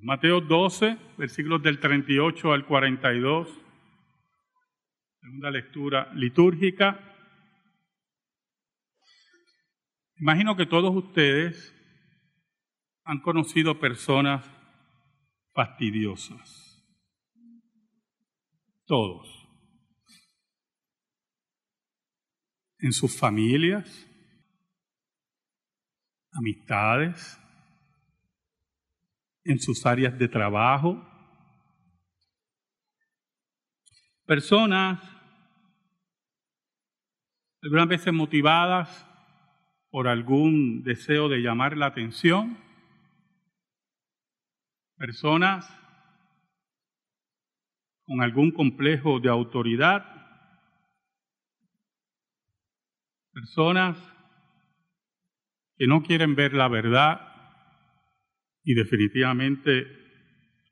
Mateo 12, versículos del 38 al 42. Segunda lectura litúrgica. Imagino que todos ustedes han conocido personas fastidiosas. Todos. En sus familias, amistades, en sus áreas de trabajo. Personas algunas veces motivadas por algún deseo de llamar la atención. Personas con algún complejo de autoridad. Personas que no quieren ver la verdad y definitivamente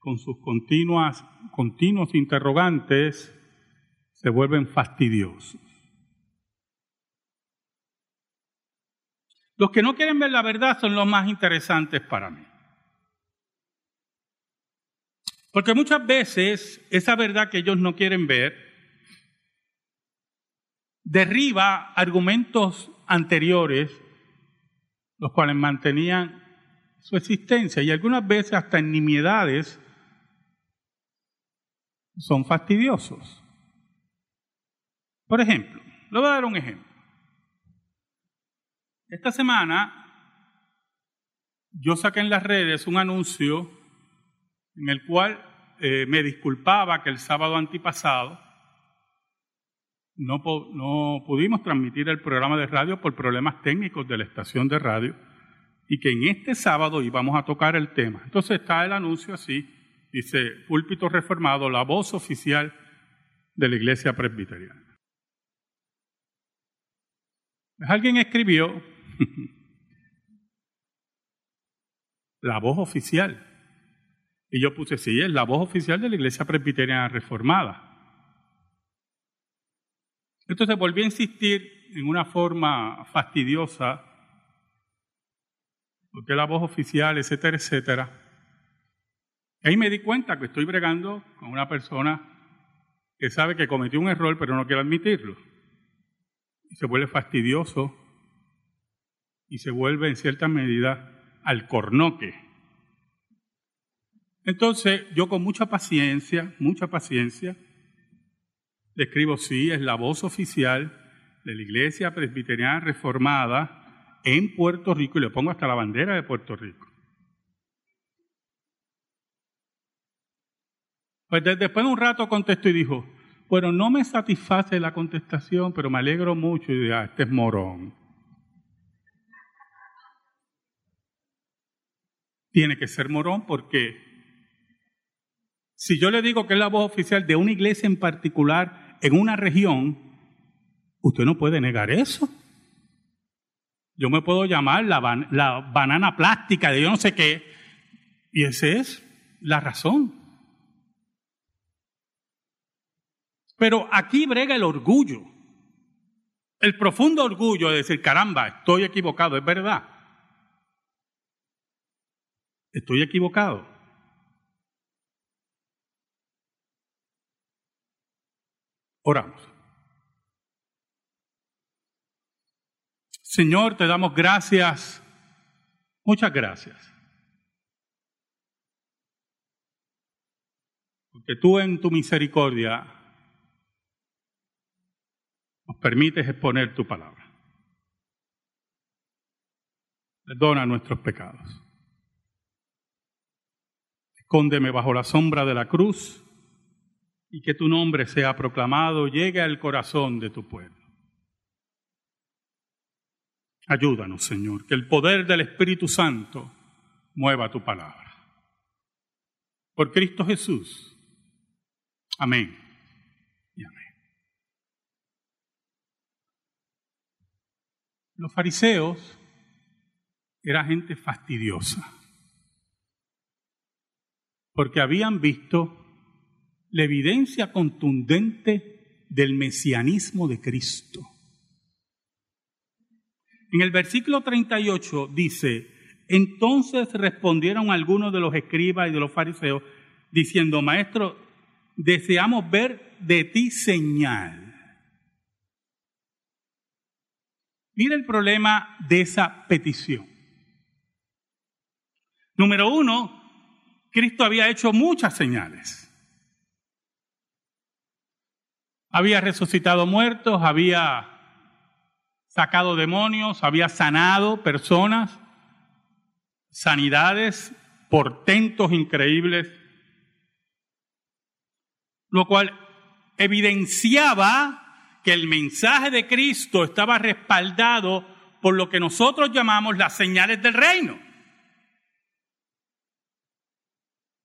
con sus continuas, continuos interrogantes se vuelven fastidiosos. Los que no quieren ver la verdad son los más interesantes para mí. Porque muchas veces esa verdad que ellos no quieren ver derriba argumentos anteriores, los cuales mantenían su existencia y algunas veces hasta en nimiedades son fastidiosos. Por ejemplo, le voy a dar un ejemplo. Esta semana yo saqué en las redes un anuncio en el cual eh, me disculpaba que el sábado antipasado no, no pudimos transmitir el programa de radio por problemas técnicos de la estación de radio y que en este sábado íbamos a tocar el tema. Entonces está el anuncio así, dice, púlpito reformado, la voz oficial de la iglesia presbiteriana. Alguien escribió la voz oficial. Y yo puse, sí, es la voz oficial de la iglesia presbiteriana reformada. Entonces volví a insistir en una forma fastidiosa porque la voz oficial, etcétera, etcétera. ahí me di cuenta que estoy bregando con una persona que sabe que cometió un error, pero no quiere admitirlo. Y se vuelve fastidioso y se vuelve en cierta medida al cornoque. Entonces, yo con mucha paciencia, mucha paciencia, le escribo, sí, es la voz oficial de la Iglesia Presbiteriana Reformada en Puerto Rico y le pongo hasta la bandera de Puerto Rico. Pues después de un rato contestó y dijo, bueno, no me satisface la contestación, pero me alegro mucho y digo, ah, este es morón. Tiene que ser morón porque si yo le digo que es la voz oficial de una iglesia en particular en una región, usted no puede negar eso. Yo me puedo llamar la, banana plástica de yo no sé qué. Y esa es la razón. Pero aquí brega el orgullo. El profundo orgullo de decir, caramba, estoy equivocado, es verdad. Estoy equivocado. Oramos. Señor, te damos gracias, muchas gracias. Porque tú en tu misericordia nos permites exponer tu palabra. Perdona nuestros pecados. Escóndeme bajo la sombra de la cruz y que tu nombre sea proclamado, llegue al corazón de tu pueblo. Ayúdanos, Señor, que el poder del Espíritu Santo mueva tu palabra. Por Cristo Jesús. Amén y amén. Los fariseos eran gente fastidiosa, porque habían visto la evidencia contundente del mesianismo de Cristo. En el versículo 38 dice, Entonces respondieron algunos de los escribas y de los fariseos, diciendo, Maestro, deseamos ver de ti señal. Mira el problema de esa petición. Número uno, Cristo había hecho muchas señales. Había resucitado muertos, había sacado demonios, había sanado personas, sanidades, portentos increíbles, lo cual evidenciaba que el mensaje de Cristo estaba respaldado por lo que nosotros llamamos las señales del reino.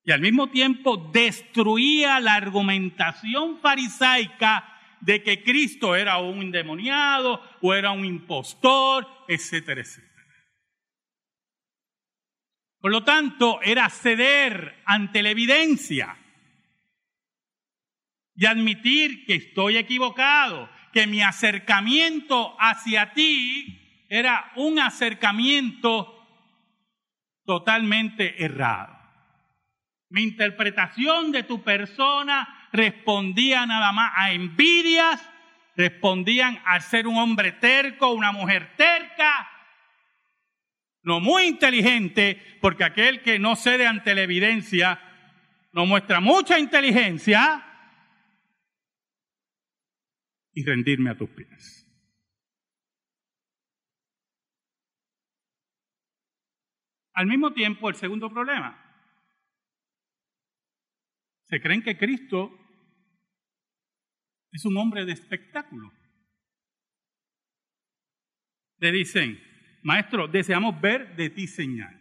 Y al mismo tiempo destruía la argumentación farisaica de que Cristo era un endemoniado o era un impostor, etcétera, etcétera. Por lo tanto, era ceder ante la evidencia y admitir que estoy equivocado, que mi acercamiento hacia ti era un acercamiento totalmente errado. Mi interpretación de tu persona respondía nada más a envidias, respondían a ser un hombre terco, una mujer terca, no muy inteligente, porque aquel que no cede ante la evidencia no muestra mucha inteligencia, y rendirme a tus pies. Al mismo tiempo, el segundo problema. Se creen que Cristo es un hombre de espectáculo. Le dicen, maestro, deseamos ver de ti señal.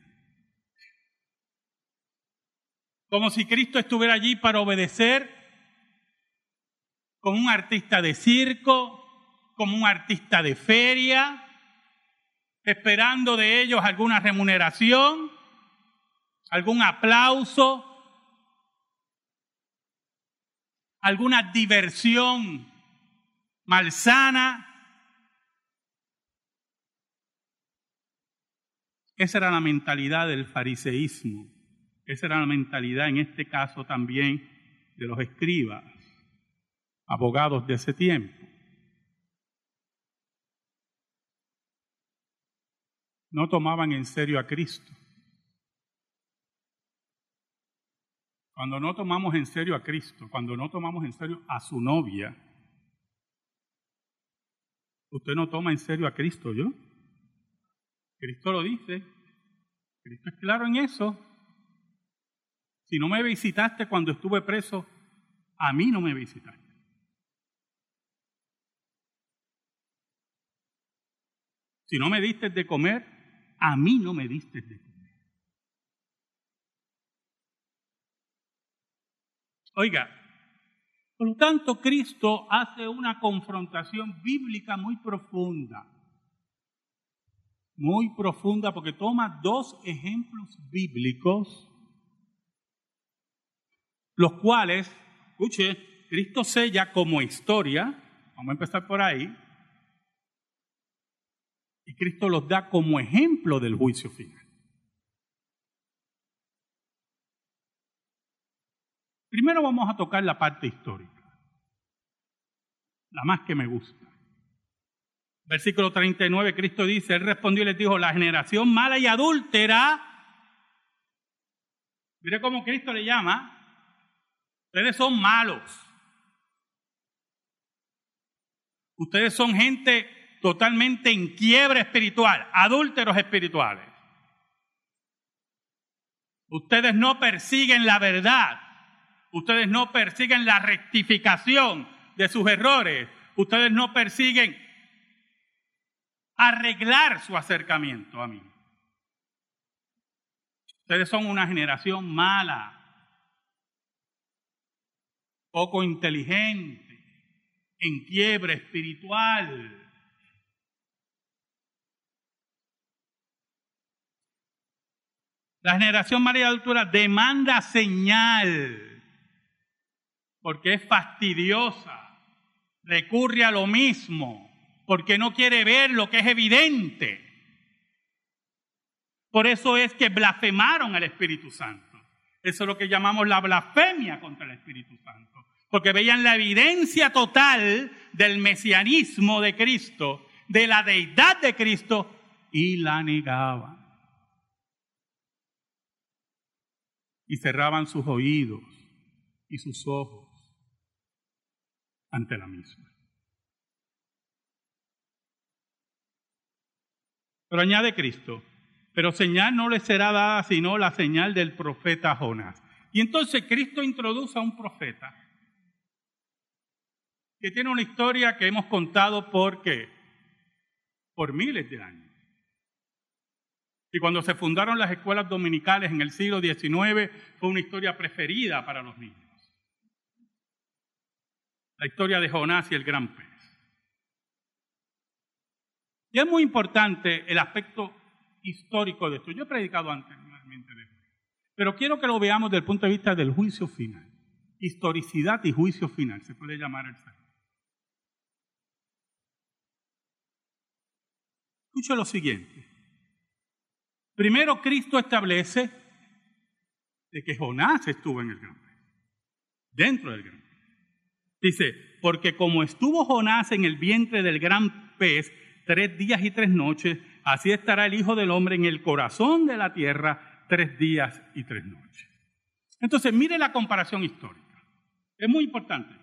Como si Cristo estuviera allí para obedecer como un artista de circo, como un artista de feria, esperando de ellos alguna remuneración, algún aplauso, alguna diversión malsana. Esa era la mentalidad del fariseísmo. Esa era la mentalidad en este caso también de los escribas abogados de ese tiempo. No tomaban en serio a Cristo. Cuando no tomamos en serio a Cristo, cuando no tomamos en serio a su novia, usted no toma en serio a Cristo, ¿yo? Cristo lo dice. Cristo es claro en eso. Si no me visitaste cuando estuve preso, a mí no me visitaste. Si no me diste de comer, a mí no me diste de comer. Oiga, por lo tanto, Cristo hace una confrontación bíblica muy profunda. Muy profunda porque toma dos ejemplos bíblicos, los cuales, escuche, Cristo sella como historia, vamos a empezar por ahí, y Cristo los da como ejemplo del juicio final. Primero vamos a tocar la parte histórica, la más que me gusta. Versículo 39, Cristo dice, Él respondió y les dijo, la generación mala y adúltera, mire cómo Cristo le llama, ustedes son malos. Ustedes son gente totalmente en quiebra espiritual, adúlteros espirituales. Ustedes no persiguen la verdad, ustedes no persiguen la rectificación de sus errores, ustedes no persiguen arreglar su acercamiento a mí. Ustedes son una generación mala, poco inteligente, en quiebra espiritual. La generación María de altura demanda señal porque es fastidiosa, recurre a lo mismo, porque no quiere ver lo que es evidente. Por eso es que blasfemaron al Espíritu Santo. Eso es lo que llamamos la blasfemia contra el Espíritu Santo. Porque veían la evidencia total del mesianismo de Cristo, de la deidad de Cristo, y la negaban. Y cerraban sus oídos y sus ojos ante la misma. Pero añade Cristo, pero señal no le será dada sino la señal del profeta Jonás. Y entonces Cristo introduce a un profeta que tiene una historia que hemos contado por qué? Por miles de años. Y cuando se fundaron las escuelas dominicales en el siglo XIX, fue una historia preferida para los niños. La historia de Jonás y el gran pez. Y es muy importante el aspecto histórico de esto. Yo he predicado anteriormente de esto. Pero quiero que lo veamos desde el punto de vista del juicio final. Historicidad y juicio final, se puede llamar el Señor. Escucha lo siguiente. Primero Cristo establece de que Jonás estuvo en el gran pez, dentro del gran pez. Dice, porque como estuvo Jonás en el vientre del gran pez tres días y tres noches, así estará el Hijo del Hombre en el corazón de la tierra tres días y tres noches. Entonces, mire la comparación histórica. Es muy importante.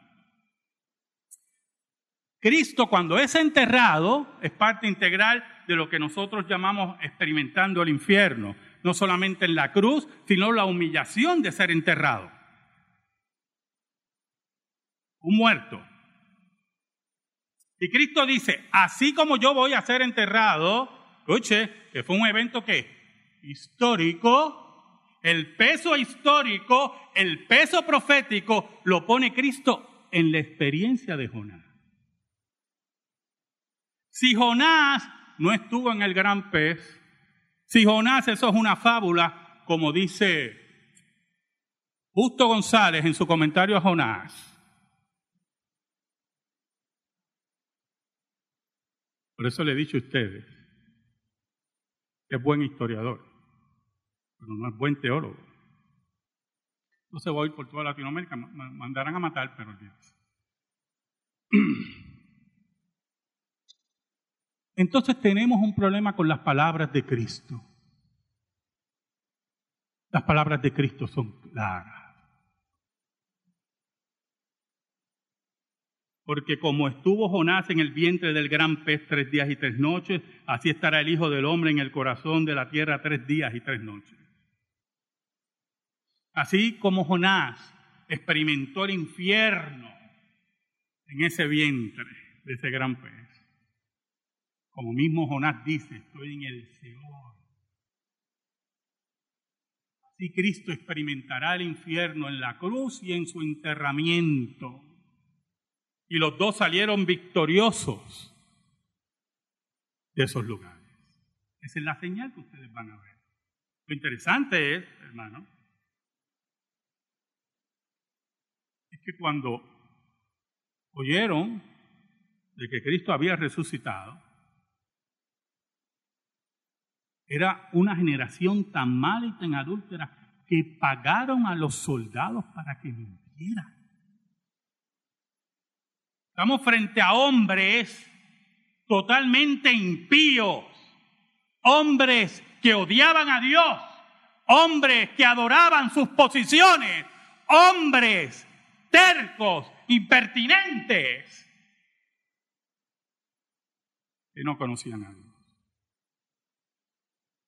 Cristo cuando es enterrado es parte integral de lo que nosotros llamamos experimentando el infierno, no solamente en la cruz, sino la humillación de ser enterrado. Un muerto. Y Cristo dice, así como yo voy a ser enterrado, escuche, que fue un evento que histórico, el peso histórico, el peso profético lo pone Cristo en la experiencia de Jonás. Si Jonás no estuvo en el gran pez, si Jonás eso es una fábula, como dice Justo González en su comentario a Jonás, Por eso le he dicho a ustedes que es buen historiador, pero no es buen teólogo. No se va a ir por toda Latinoamérica, mandarán a matar, pero Dios. Entonces tenemos un problema con las palabras de Cristo. Las palabras de Cristo son claras. Porque como estuvo Jonás en el vientre del gran pez tres días y tres noches, así estará el Hijo del Hombre en el corazón de la tierra tres días y tres noches. Así como Jonás experimentó el infierno en ese vientre de ese gran pez. Como mismo Jonás dice, estoy en el Seol. Así Cristo experimentará el infierno en la cruz y en su enterramiento. Y los dos salieron victoriosos de esos lugares. Esa es la señal que ustedes van a ver. Lo interesante es, hermano, es que cuando oyeron de que Cristo había resucitado, era una generación tan mala y tan adúltera que pagaron a los soldados para que mintieran. Estamos frente a hombres totalmente impíos, hombres que odiaban a Dios, hombres que adoraban sus posiciones, hombres tercos, impertinentes, que no conocían a Dios,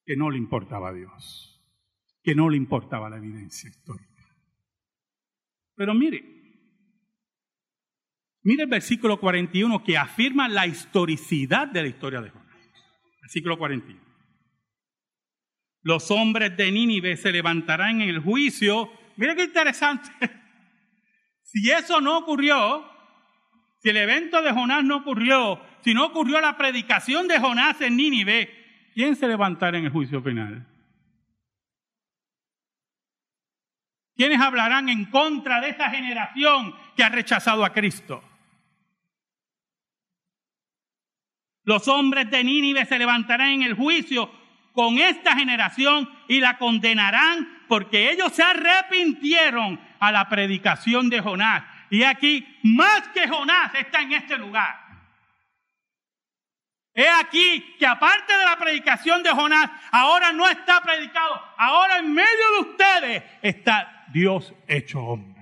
que no le importaba a Dios, que no le importaba la evidencia histórica. Pero mire, Mire el versículo 41 que afirma la historicidad de la historia de Jonás. Versículo 41. Los hombres de Nínive se levantarán en el juicio. Mire qué interesante. Si eso no ocurrió, si el evento de Jonás no ocurrió, si no ocurrió la predicación de Jonás en Nínive, ¿quién se levantará en el juicio final? ¿Quiénes hablarán en contra de esta generación que ha rechazado a Cristo? Los hombres de Nínive se levantarán en el juicio con esta generación y la condenarán porque ellos se arrepintieron a la predicación de Jonás. Y aquí, más que Jonás está en este lugar. He aquí que aparte de la predicación de Jonás, ahora no está predicado, ahora en medio de ustedes está Dios hecho hombre.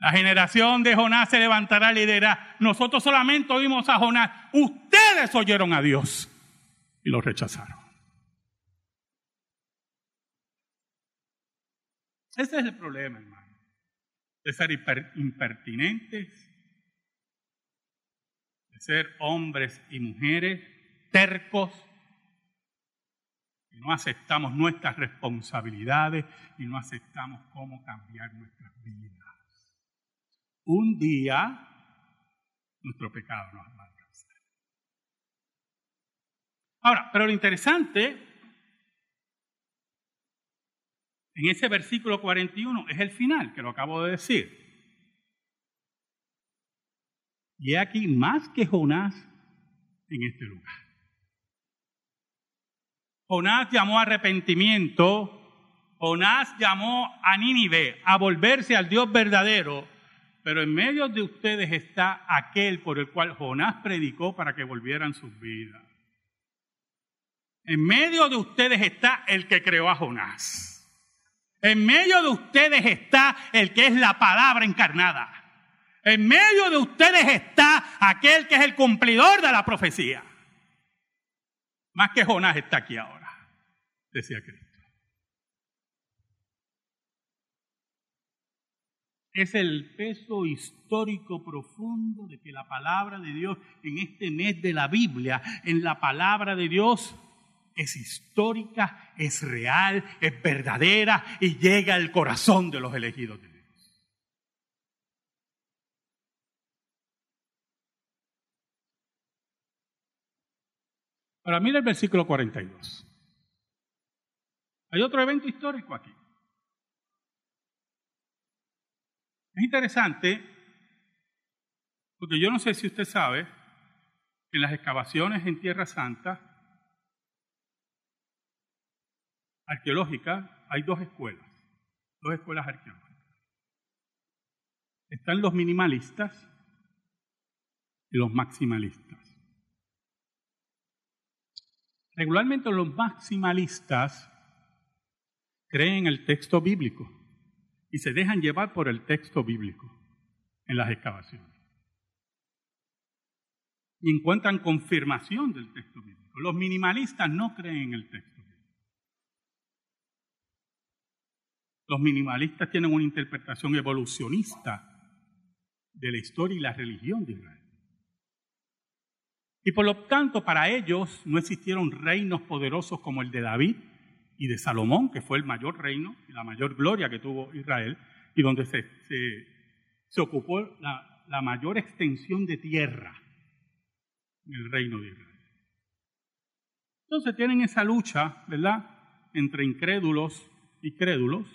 La generación de Jonás se levantará y dirá, nosotros solamente oímos a Jonás, ustedes oyeron a Dios y lo rechazaron. Ese es el problema, hermano, de ser impertinentes, de ser hombres y mujeres tercos, y no aceptamos nuestras responsabilidades y no aceptamos cómo cambiar nuestras vidas un día nuestro pecado nos va a alcanzar. Ahora, pero lo interesante en ese versículo 41 es el final, que lo acabo de decir. Y aquí más que Jonás en este lugar. Jonás llamó a arrepentimiento, Jonás llamó a Nínive a volverse al Dios verdadero pero en medio de ustedes está aquel por el cual Jonás predicó para que volvieran sus vidas. En medio de ustedes está el que creó a Jonás. En medio de ustedes está el que es la palabra encarnada. En medio de ustedes está aquel que es el cumplidor de la profecía. Más que Jonás está aquí ahora, decía Cristo. Es el peso histórico profundo de que la palabra de Dios en este mes de la Biblia, en la palabra de Dios, es histórica, es real, es verdadera y llega al corazón de los elegidos de Dios. Ahora mira el versículo 42. Hay otro evento histórico aquí. Es interesante, porque yo no sé si usted sabe que en las excavaciones en Tierra Santa arqueológicas hay dos escuelas, dos escuelas arqueológicas. Están los minimalistas y los maximalistas. Regularmente los maximalistas creen en el texto bíblico y se dejan llevar por el texto bíblico en las excavaciones. Y encuentran confirmación del texto bíblico. Los minimalistas no creen en el texto bíblico. Los minimalistas tienen una interpretación evolucionista de la historia y la religión de Israel. Y por lo tanto, para ellos no existieron reinos poderosos como el de David, y de Salomón, que fue el mayor reino y la mayor gloria que tuvo Israel, y donde se, se, ocupó la, la mayor extensión de tierra en el reino de Israel. Entonces tienen esa lucha, ¿verdad?, entre incrédulos y crédulos.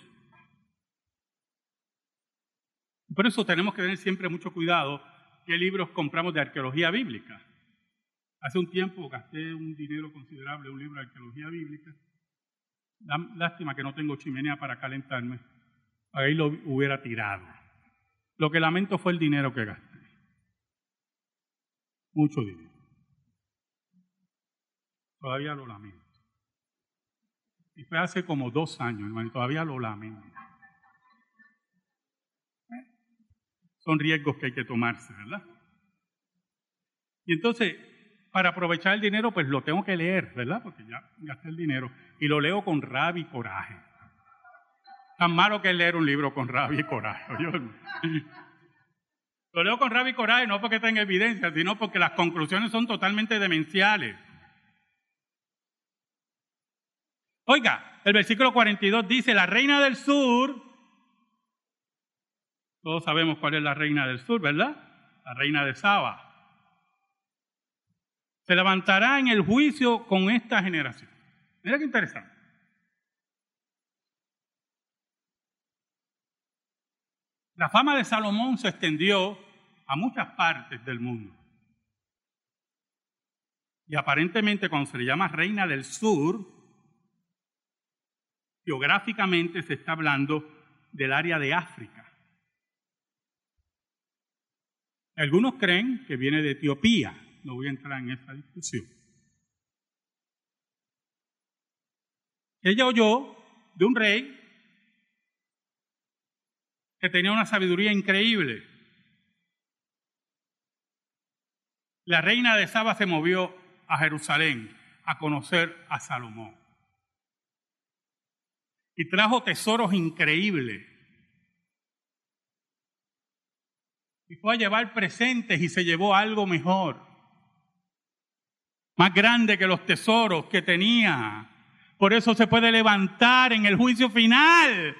Por eso tenemos que tener siempre mucho cuidado qué libros compramos de arqueología bíblica. Hace un tiempo gasté un dinero considerable en un libro de arqueología bíblica Lástima que no tengo chimenea para calentarme. Ahí lo hubiera tirado. Lo que lamento fue el dinero que gasté. Mucho dinero. Todavía lo lamento. Y fue hace como dos años, hermano, y todavía lo lamento. Son riesgos que hay que tomarse, ¿verdad? Y entonces, para aprovechar el dinero, pues lo tengo que leer, ¿verdad? Porque ya gasté el dinero. Y lo leo con rabia y coraje. Tan malo que es leer un libro con rabia y coraje. lo leo con rabia y coraje no porque tenga evidencia, sino porque las conclusiones son totalmente demenciales. Oiga, el versículo 42 dice, la reina del sur, todos sabemos cuál es la reina del sur, ¿verdad? La reina de Saba se levantará en el juicio con esta generación. Mira qué interesante. La fama de Salomón se extendió a muchas partes del mundo. Y aparentemente cuando se le llama reina del sur, geográficamente se está hablando del área de África. Algunos creen que viene de Etiopía, no voy a entrar en esa discusión. Ella oyó de un rey que tenía una sabiduría increíble. La reina de Saba se movió a Jerusalén a conocer a Salomón. Y trajo tesoros increíbles. Y fue a llevar presentes y se llevó algo mejor. Más grande que los tesoros que tenía. Por eso se puede levantar en el juicio final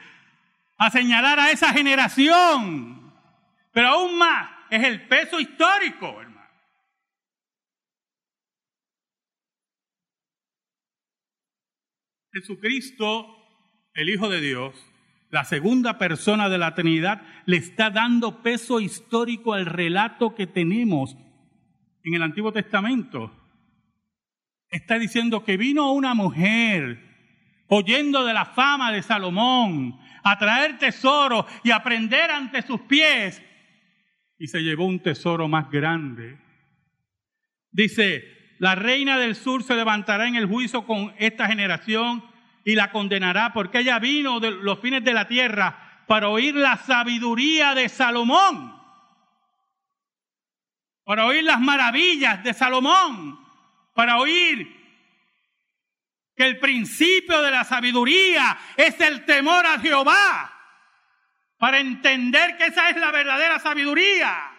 a señalar a esa generación. Pero aún más, es el peso histórico, hermano. Jesucristo, el Hijo de Dios, la segunda persona de la Trinidad, le está dando peso histórico al relato que tenemos en el Antiguo Testamento. Está diciendo que vino una mujer oyendo de la fama de Salomón, a traer tesoro y aprender ante sus pies, y se llevó un tesoro más grande. Dice, la reina del sur se levantará en el juicio con esta generación y la condenará, porque ella vino de los fines de la tierra para oír la sabiduría de Salomón, para oír las maravillas de Salomón, para oír que el principio de la sabiduría es el temor a Jehová, para entender que esa es la verdadera sabiduría.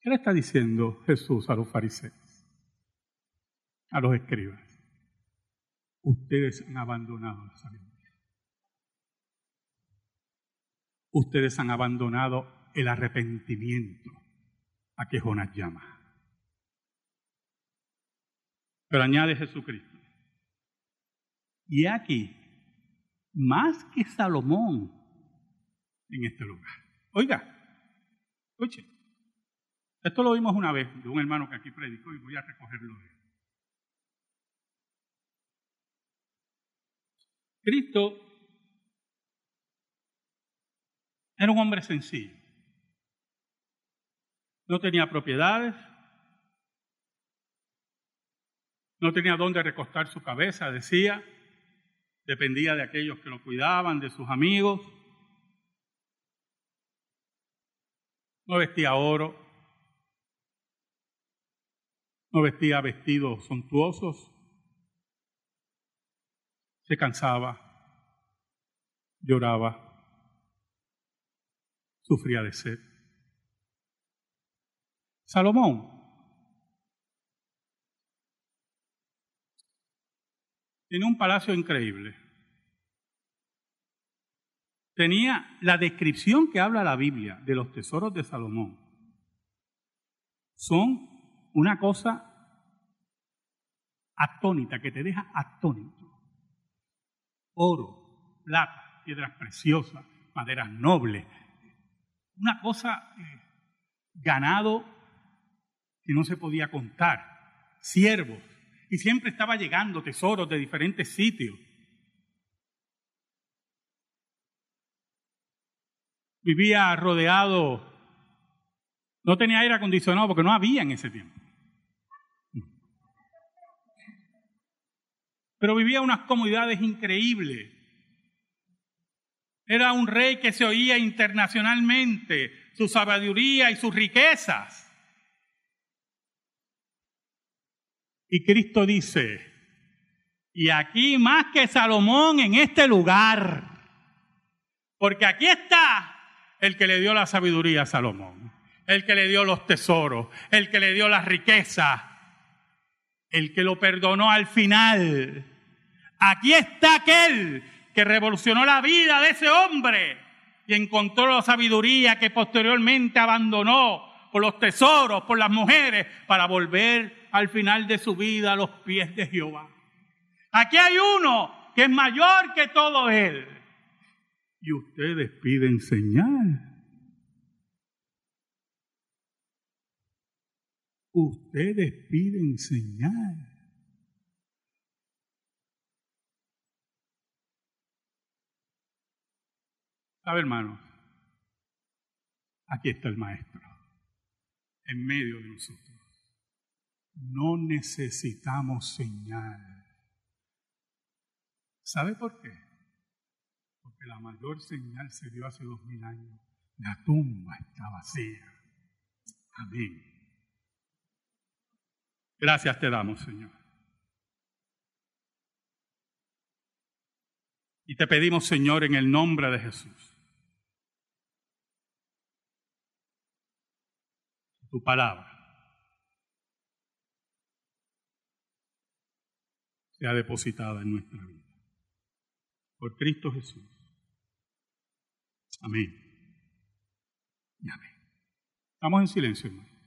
¿Qué le está diciendo Jesús a los fariseos? A los escribas. Ustedes han abandonado la sabiduría. Ustedes han abandonado el arrepentimiento a que Jonás llama. Pero añade Jesucristo. Y aquí, más que Salomón en este lugar. Oiga, escuche. Esto lo vimos una vez de un hermano que aquí predicó y voy a recogerlo de él. Cristo era un hombre sencillo. No tenía propiedades, No tenía dónde recostar su cabeza, decía. Dependía de aquellos que lo cuidaban, de sus amigos. No vestía oro. No vestía vestidos suntuosos. Se cansaba. Lloraba. Sufría de sed. Salomón Tenía un palacio increíble. Tenía la descripción que habla la Biblia de los tesoros de Salomón. Son una cosa atónita, que te deja atónito. Oro, plata, piedras preciosas, maderas nobles. Una cosa, eh, ganado que no se podía contar. Siervos, y siempre estaba llegando tesoros de diferentes sitios. Vivía rodeado, no tenía aire acondicionado porque no había en ese tiempo. Pero vivía unas comodidades increíbles. Era un rey que se oía internacionalmente, su sabiduría y sus riquezas. Y Cristo dice, y aquí más que Salomón en este lugar, porque aquí está el que le dio la sabiduría a Salomón, el que le dio los tesoros, el que le dio la riqueza, el que lo perdonó al final. Aquí está aquel que revolucionó la vida de ese hombre y encontró la sabiduría que posteriormente abandonó por los tesoros, por las mujeres, para volver al final de su vida a los pies de Jehová. Aquí hay uno que es mayor que todo él. Y ustedes piden señal. ustedes piden señal. ¿Sabe, hermanos? Aquí está el Maestro, en medio de nosotros. No necesitamos señal. ¿Sabe por qué? Porque la mayor señal se dio hace dos mil años. La tumba está vacía. Amén. Gracias te damos, Señor. Y te pedimos, Señor, en el nombre de Jesús, tu palabra sea depositada en nuestra vida. Por Cristo Jesús. Amén. Y amén. Estamos en silencio, hermano.